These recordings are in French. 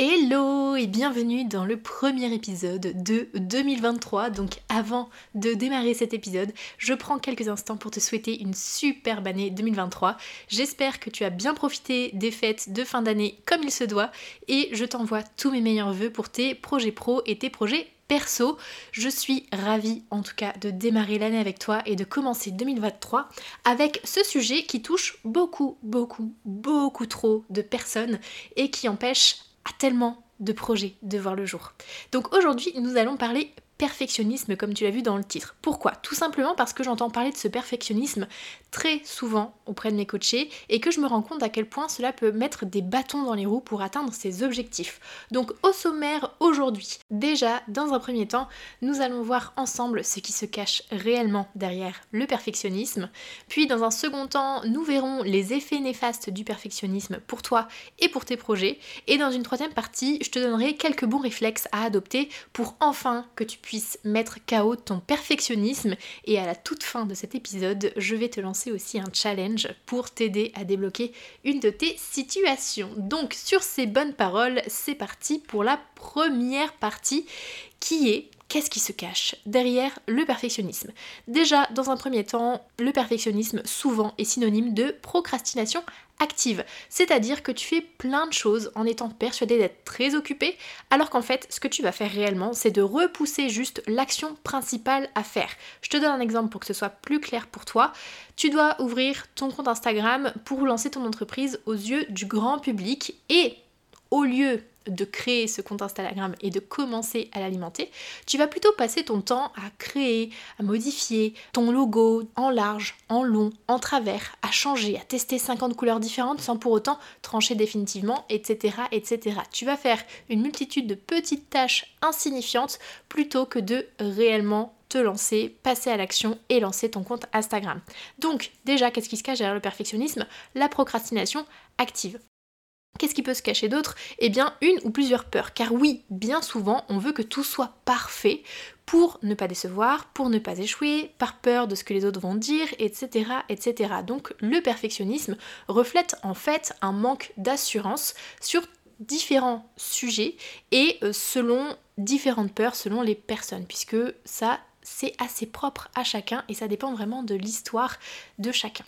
Hello et bienvenue dans le premier épisode de 2023. Donc avant de démarrer cet épisode, je prends quelques instants pour te souhaiter une superbe année 2023. J'espère que tu as bien profité des fêtes de fin d'année comme il se doit et je t'envoie tous mes meilleurs voeux pour tes projets pro et tes projets perso. Je suis ravie en tout cas de démarrer l'année avec toi et de commencer 2023 avec ce sujet qui touche beaucoup, beaucoup, beaucoup trop de personnes et qui empêche tellement de projets de voir le jour. Donc aujourd'hui, nous allons parler perfectionnisme comme tu l'as vu dans le titre. Pourquoi? Tout simplement parce que j'entends parler de ce perfectionnisme très souvent auprès de mes coachés et que je me rends compte à quel point cela peut mettre des bâtons dans les roues pour atteindre ses objectifs. Donc au sommaire aujourd'hui, déjà dans un premier temps, nous allons voir ensemble ce qui se cache réellement derrière le perfectionnisme. Puis dans un second temps, nous verrons les effets néfastes du perfectionnisme pour toi et pour tes projets. Et dans une troisième partie, je te donnerai quelques bons réflexes à adopter pour enfin que tu puisses mettre KO ton perfectionnisme. Et à la toute fin de cet épisode, je vais te lancer aussi un challenge pour t'aider à débloquer une de tes situations. Donc sur ces bonnes paroles, c'est parti pour la première partie qui est qu'est-ce qui se cache derrière le perfectionnisme Déjà, dans un premier temps, le perfectionnisme souvent est synonyme de procrastination active, c'est-à-dire que tu fais plein de choses en étant persuadé d'être très occupé, alors qu'en fait, ce que tu vas faire réellement, c'est de repousser juste l'action principale à faire. Je te donne un exemple pour que ce soit plus clair pour toi. Tu dois ouvrir ton compte Instagram pour lancer ton entreprise aux yeux du grand public et au lieu de créer ce compte Instagram et de commencer à l'alimenter, tu vas plutôt passer ton temps à créer, à modifier ton logo en large, en long, en travers, à changer, à tester 50 couleurs différentes sans pour autant trancher définitivement, etc. etc. Tu vas faire une multitude de petites tâches insignifiantes plutôt que de réellement te lancer, passer à l'action et lancer ton compte Instagram. Donc déjà, qu'est-ce qui se cache derrière le perfectionnisme? La procrastination active. Qu'est-ce qui peut se cacher d'autre? Eh bien, une ou plusieurs peurs. Car oui, bien souvent, on veut que tout soit parfait pour ne pas décevoir, pour ne pas échouer, par peur de ce que les autres vont dire, etc. etc. Donc le perfectionnisme reflète en fait un manque d'assurance sur différents sujets et euh, selon différentes peurs, selon les personnes, puisque ça, c'est assez propre à chacun et ça dépend vraiment de l'histoire de chacun.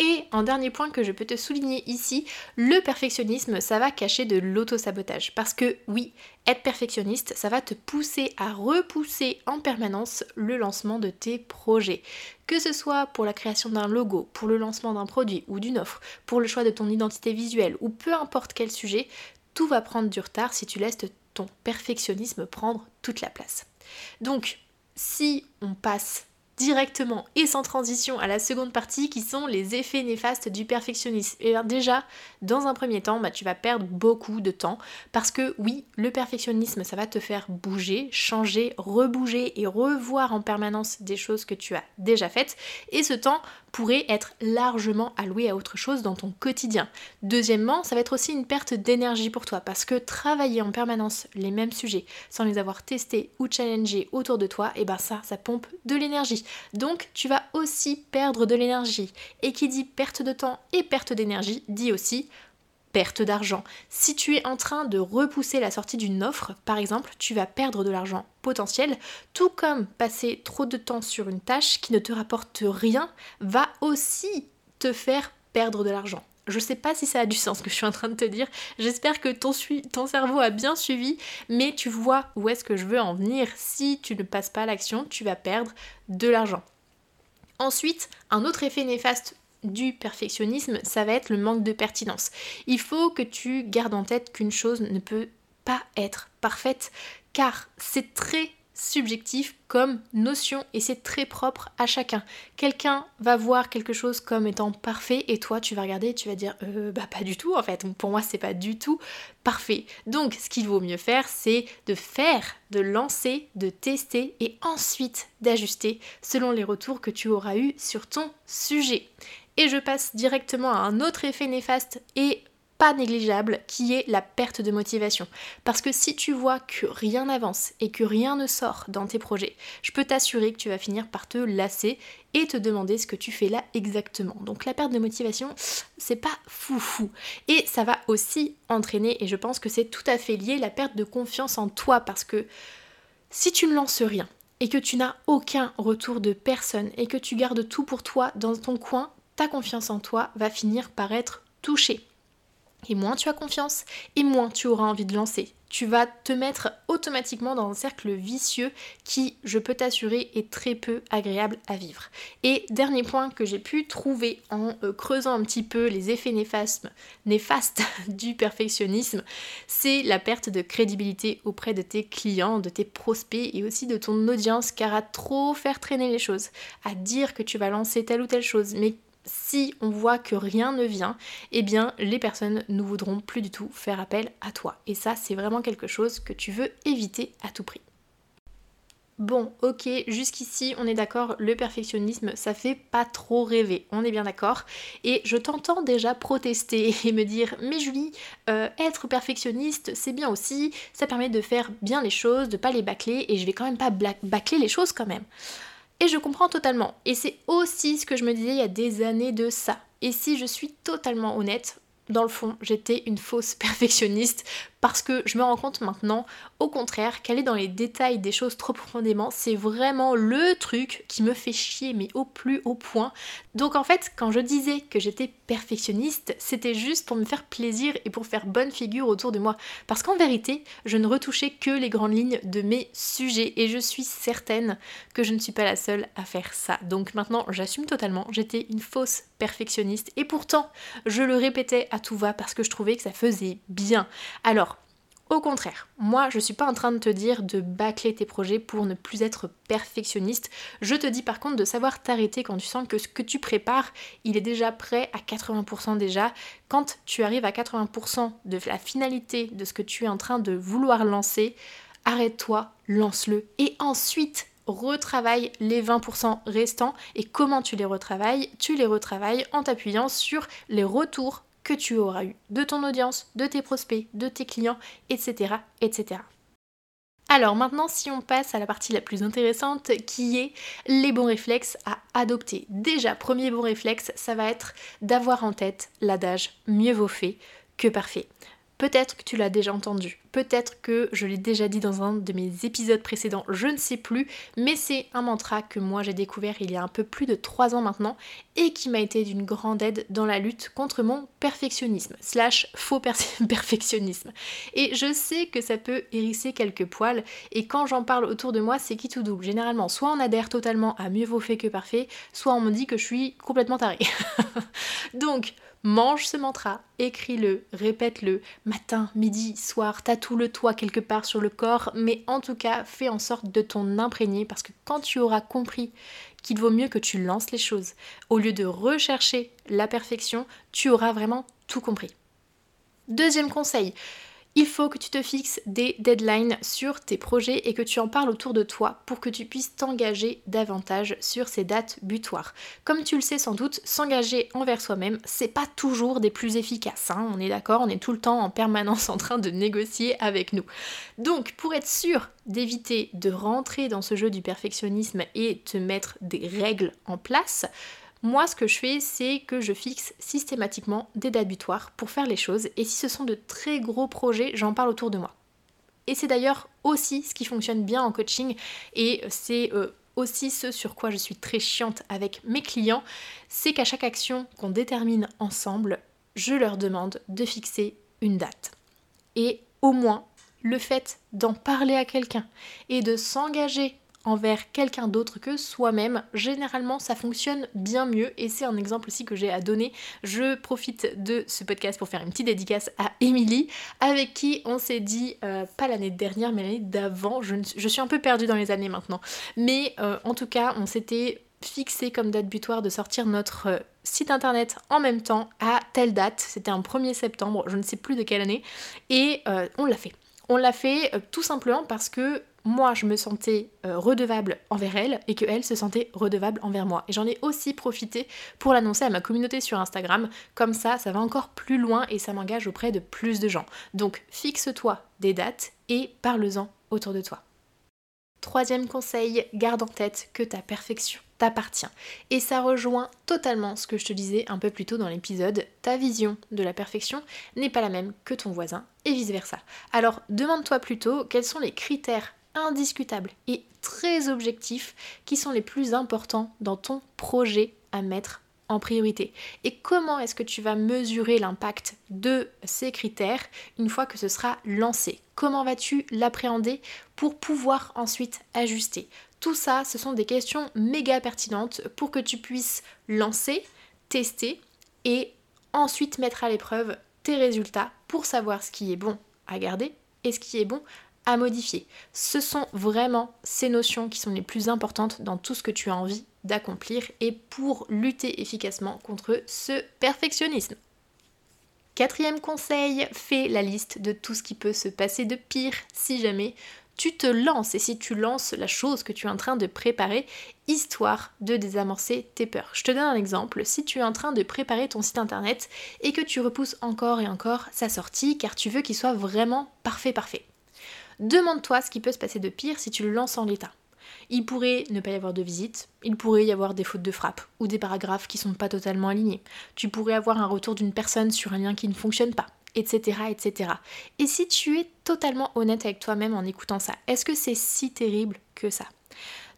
Et en dernier point que je peux te souligner ici, le perfectionnisme, ça va cacher de l'auto-sabotage. Parce que oui, être perfectionniste, ça va te pousser à repousser en permanence le lancement de tes projets. Que ce soit pour la création d'un logo, pour le lancement d'un produit ou d'une offre, pour le choix de ton identité visuelle ou peu importe quel sujet, tout va prendre du retard si tu laisses ton perfectionnisme prendre toute la place. Donc, si on passe directement et sans transition à la seconde partie qui sont les effets néfastes du perfectionnisme. Déjà, dans un premier temps, bah, tu vas perdre beaucoup de temps parce que oui, le perfectionnisme, ça va te faire bouger, changer, rebouger et revoir en permanence des choses que tu as déjà faites. Et ce temps pourrait être largement alloué à autre chose dans ton quotidien. Deuxièmement, ça va être aussi une perte d'énergie pour toi parce que travailler en permanence les mêmes sujets sans les avoir testés ou challengés autour de toi, et eh ben ça, ça pompe de l'énergie. Donc tu vas aussi perdre de l'énergie. Et qui dit perte de temps et perte d'énergie dit aussi perte d'argent. Si tu es en train de repousser la sortie d'une offre, par exemple, tu vas perdre de l'argent potentiel, tout comme passer trop de temps sur une tâche qui ne te rapporte rien va aussi te faire perdre de l'argent. Je sais pas si ça a du sens ce que je suis en train de te dire. J'espère que ton, ton, cerveau a bien suivi, mais tu vois où est-ce que je veux en venir. Si tu ne passes pas à l'action, tu vas perdre de l'argent. Ensuite, un autre effet néfaste du perfectionnisme, ça va être le manque de pertinence. Il faut que tu gardes en tête qu'une chose ne peut pas être parfaite car c'est très subjectif comme notion et c'est très propre à chacun. Quelqu'un va voir quelque chose comme étant parfait et toi tu vas regarder et tu vas dire euh, bah pas du tout en fait. Pour moi c'est pas du tout parfait. Donc ce qu'il vaut mieux faire c'est de faire, de lancer, de tester et ensuite d'ajuster selon les retours que tu auras eu sur ton sujet. Et je passe directement à un autre effet néfaste et pas négligeable qui est la perte de motivation. Parce que si tu vois que rien n'avance et que rien ne sort dans tes projets, je peux t'assurer que tu vas finir par te lasser et te demander ce que tu fais là exactement. Donc la perte de motivation, c'est pas foufou. Et ça va aussi entraîner, et je pense que c'est tout à fait lié, la perte de confiance en toi parce que si tu ne lances rien, et que tu n'as aucun retour de personne et que tu gardes tout pour toi dans ton coin, ta confiance en toi va finir par être touchée. Et moins tu as confiance, et moins tu auras envie de lancer. Tu vas te mettre automatiquement dans un cercle vicieux qui, je peux t'assurer, est très peu agréable à vivre. Et dernier point que j'ai pu trouver en euh, creusant un petit peu les effets néfastes, néfastes du perfectionnisme, c'est la perte de crédibilité auprès de tes clients, de tes prospects et aussi de ton audience, car à trop faire traîner les choses, à dire que tu vas lancer telle ou telle chose, mais si on voit que rien ne vient, eh bien les personnes ne voudront plus du tout faire appel à toi. Et ça, c'est vraiment quelque chose que tu veux éviter à tout prix. Bon, ok, jusqu'ici, on est d'accord, le perfectionnisme, ça fait pas trop rêver, on est bien d'accord. Et je t'entends déjà protester et me dire, mais Julie, euh, être perfectionniste, c'est bien aussi, ça permet de faire bien les choses, de pas les bâcler, et je vais quand même pas bâcler les choses quand même. Et je comprends totalement. Et c'est aussi ce que je me disais il y a des années de ça. Et si je suis totalement honnête, dans le fond, j'étais une fausse perfectionniste parce que je me rends compte maintenant, au contraire, qu'aller dans les détails des choses trop profondément, c'est vraiment le truc qui me fait chier, mais au plus haut point. Donc en fait, quand je disais que j'étais perfectionniste, c'était juste pour me faire plaisir et pour faire bonne figure autour de moi. Parce qu'en vérité, je ne retouchais que les grandes lignes de mes sujets et je suis certaine que je ne suis pas la seule à faire ça. Donc maintenant, j'assume totalement, j'étais une fausse perfectionniste et pourtant, je le répétais à tout va parce que je trouvais que ça faisait bien. Alors, au contraire, moi je suis pas en train de te dire de bâcler tes projets pour ne plus être perfectionniste. Je te dis par contre de savoir t'arrêter quand tu sens que ce que tu prépares, il est déjà prêt à 80% déjà. Quand tu arrives à 80% de la finalité de ce que tu es en train de vouloir lancer, arrête-toi, lance-le et ensuite retravaille les 20% restants et comment tu les retravailles? Tu les retravailles en t'appuyant sur les retours que tu auras eu de ton audience, de tes prospects, de tes clients, etc. etc. Alors maintenant, si on passe à la partie la plus intéressante qui est les bons réflexes à adopter. Déjà, premier bon réflexe, ça va être d'avoir en tête l'adage mieux vaut fait que parfait. Peut-être que tu l'as déjà entendu, peut-être que je l'ai déjà dit dans un de mes épisodes précédents, je ne sais plus, mais c'est un mantra que moi j'ai découvert il y a un peu plus de 3 ans maintenant et qui m'a été d'une grande aide dans la lutte contre mon perfectionnisme, slash faux perfectionnisme. Et je sais que ça peut hérisser quelques poils et quand j'en parle autour de moi c'est qui tout double. Généralement soit on adhère totalement à mieux vaut fait que parfait, soit on me dit que je suis complètement tarée. Donc mange ce mantra, écris-le, répète-le, matin, midi, soir, tatoue-le toi quelque part sur le corps, mais en tout cas, fais en sorte de t'en imprégner parce que quand tu auras compris qu'il vaut mieux que tu lances les choses, au lieu de rechercher la perfection, tu auras vraiment tout compris. Deuxième conseil, il faut que tu te fixes des deadlines sur tes projets et que tu en parles autour de toi pour que tu puisses t'engager davantage sur ces dates butoirs. Comme tu le sais sans doute, s'engager envers soi-même, c'est pas toujours des plus efficaces. Hein. on est d'accord, on est tout le temps en permanence en train de négocier avec nous. Donc, pour être sûr d'éviter de rentrer dans ce jeu du perfectionnisme et te mettre des règles en place, moi, ce que je fais, c'est que je fixe systématiquement des dates butoirs pour faire les choses. Et si ce sont de très gros projets, j'en parle autour de moi. Et c'est d'ailleurs aussi ce qui fonctionne bien en coaching. Et c'est euh, aussi ce sur quoi je suis très chiante avec mes clients. C'est qu'à chaque action qu'on détermine ensemble, je leur demande de fixer une date. Et au moins, le fait d'en parler à quelqu'un et de s'engager envers quelqu'un d'autre que soi-même, généralement ça fonctionne bien mieux et c'est un exemple aussi que j'ai à donner. Je profite de ce podcast pour faire une petite dédicace à Émilie avec qui on s'est dit, euh, pas l'année dernière mais l'année d'avant, je, suis un peu perdue dans les années maintenant, mais euh, en tout cas on s'était fixé comme date butoir de sortir notre euh, site internet en même temps à telle date, c'était un 1er septembre, je ne sais plus de quelle année, et on l'a fait. On l'a fait tout simplement parce que moi je me sentais euh, redevable envers elle et que elle se sentait redevable envers moi. Et j'en ai aussi profité pour l'annoncer à ma communauté sur Instagram. Comme ça, ça va encore plus loin et ça m'engage auprès de plus de gens. Donc fixe-toi des dates et parle-en autour de toi. Troisième conseil, garde en tête que ta perfection t'appartient. Et ça rejoint totalement ce que je te disais un peu plus tôt dans l'épisode. Ta vision de la perfection n'est pas la même que ton voisin et vice-versa. Alors demande-toi plutôt quels sont les critères indiscutables et très objectifs qui sont les plus importants dans ton projet à mettre en priorité. Et comment est-ce que tu vas mesurer l'impact de ces critères une fois que ce sera lancé? Comment vas-tu l'appréhender pour pouvoir ensuite ajuster? Tout ça, ce sont des questions méga pertinentes pour que tu puisses lancer, tester et ensuite mettre à l'épreuve tes résultats pour savoir ce qui est bon à garder et ce qui est bon à modifier. Ce sont vraiment ces notions qui sont les plus importantes dans tout ce que tu as envie d'accomplir et pour lutter efficacement contre ce perfectionnisme. Quatrième conseil, fais la liste de tout ce qui peut se passer de pire si jamais tu te lances et si tu lances la chose que tu es en train de préparer, histoire de désamorcer tes peurs. Je te donne un exemple, si tu es en train de préparer ton site internet et que tu repousses encore et encore sa sortie car tu veux qu'il soit vraiment parfait parfait. Demande-toi ce qui peut se passer de pire si tu le lances en l'état. Il pourrait ne pas y avoir de visite, il pourrait y avoir des fautes de frappe ou des paragraphes qui sont pas totalement alignés. Tu pourrais avoir un retour d'une personne sur un lien qui ne fonctionne pas, etc., etc. Et si tu es totalement honnête avec toi-même en écoutant ça, est-ce que c'est si terrible que ça?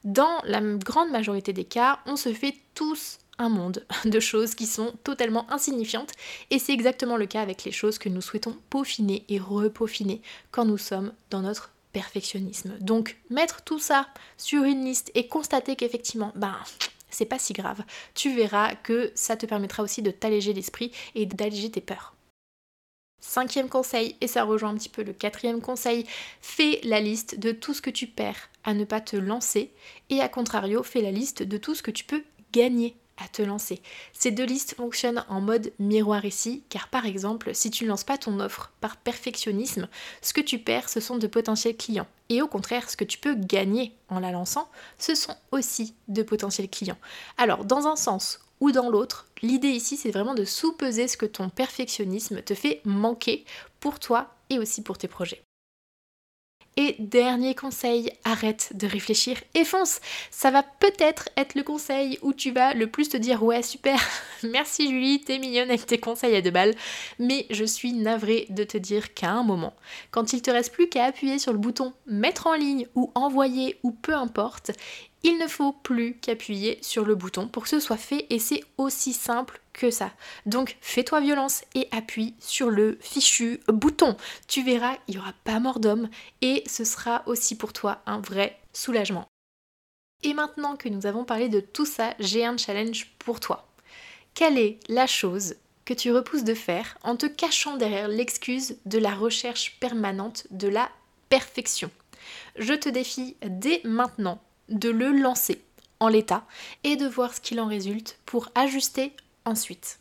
Dans la grande majorité des cas, on se fait tous un monde de choses qui sont totalement insignifiantes et c'est exactement le cas avec les choses que nous souhaitons peaufiner et repaufiner quand nous sommes dans notre perfectionnisme. Donc mettre tout ça sur une liste et constater qu'effectivement, ben c'est pas si grave. Tu verras que ça te permettra aussi de t'alléger l'esprit et d'alléger tes peurs. Cinquième conseil, et ça rejoint un petit peu le quatrième conseil, fais la liste de tout ce que tu perds à ne pas te lancer et à contrario, fais la liste de tout ce que tu peux gagner à te lancer. Ces deux listes fonctionnent en mode miroir ici, car par exemple, si tu ne lances pas ton offre par perfectionnisme, ce que tu perds, ce sont de potentiels clients. Et au contraire, ce que tu peux gagner en la lançant, ce sont aussi de potentiels clients. Alors, dans un sens ou dans l'autre, l'idée ici, c'est vraiment de sous-peser ce que ton perfectionnisme te fait manquer pour toi et aussi pour tes projets. Et dernier conseil, arrête de réfléchir et fonce. Ça va peut-être être le conseil où tu vas le plus te dire ouais super, merci Julie, t'es mignonne avec tes conseils à deux balles. Mais je suis navrée de te dire qu'à un moment, quand il te reste plus qu'à appuyer sur le bouton mettre en ligne ou envoyer ou peu importe, il ne faut plus qu'appuyer sur le bouton pour que ce soit fait et c'est aussi simple que ça. Donc fais-toi violence et appuie sur le fichu bouton. Tu verras, il n'y aura pas mort d'homme et ce sera aussi pour toi un vrai soulagement. Et maintenant que nous avons parlé de tout ça, j'ai un challenge pour toi. Quelle est la chose que tu repousses de faire en te cachant derrière l'excuse de la recherche permanente de la perfection? Je te défie dès maintenant de le lancer en l'état et de voir ce qu'il en résulte pour ajuster ensuite.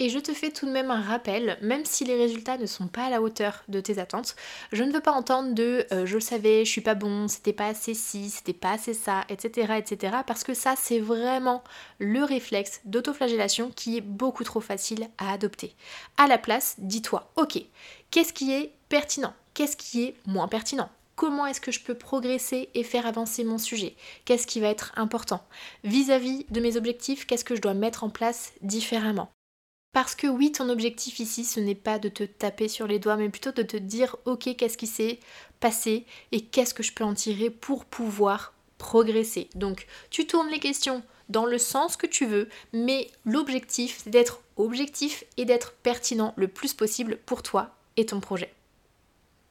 Et je te fais tout de même un rappel, même si les résultats ne sont pas à la hauteur de tes attentes, je ne veux pas entendre de euh, je le savais, je suis pas bon, c'était pas assez ci, c'était pas assez ça, etc. etc. parce que ça c'est vraiment le réflexe d'autoflagellation qui est beaucoup trop facile à adopter. À la place, dis-toi, ok, qu'est-ce qui est pertinent? Qu'est-ce qui est moins pertinent? Comment est-ce que je peux progresser et faire avancer mon sujet? Qu'est-ce qui va être important? Vis-à-vis de mes objectifs, qu'est-ce que je dois mettre en place différemment? Parce que oui, ton objectif ici, ce n'est pas de te taper sur les doigts, mais plutôt de te dire, ok, qu'est-ce qui s'est passé et qu'est-ce que je peux en tirer pour pouvoir progresser? Donc, tu tournes les questions dans le sens que tu veux, mais l'objectif, c'est d'être objectif et d'être pertinent le plus possible pour toi et ton projet.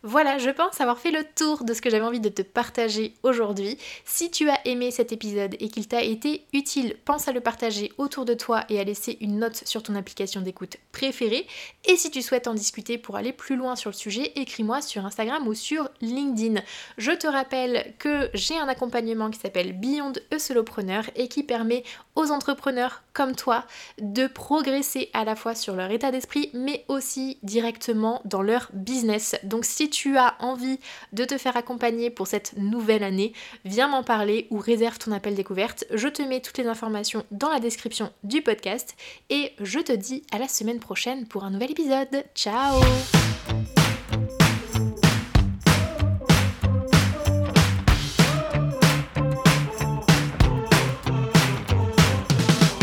Voilà, je pense avoir fait le tour de ce que j'avais envie de te partager aujourd'hui. Si tu as aimé cet épisode et qu'il t'a été utile, pense à le partager autour de toi et à laisser une note sur ton application d'écoute préférée. Et si tu souhaites en discuter pour aller plus loin sur le sujet, écris-moi sur Instagram ou sur LinkedIn. Je te rappelle que j'ai un accompagnement qui s'appelle Beyond a Solopreneur et qui permet aux entrepreneurs comme toi de progresser à la fois sur leur état d'esprit mais aussi directement dans leur business. Donc si tu as envie de te faire accompagner pour cette nouvelle année, viens m'en parler ou réserve ton appel découverte. Je te mets toutes les informations dans la description du podcast et je te dis à la semaine prochaine pour un nouvel épisode. Ciao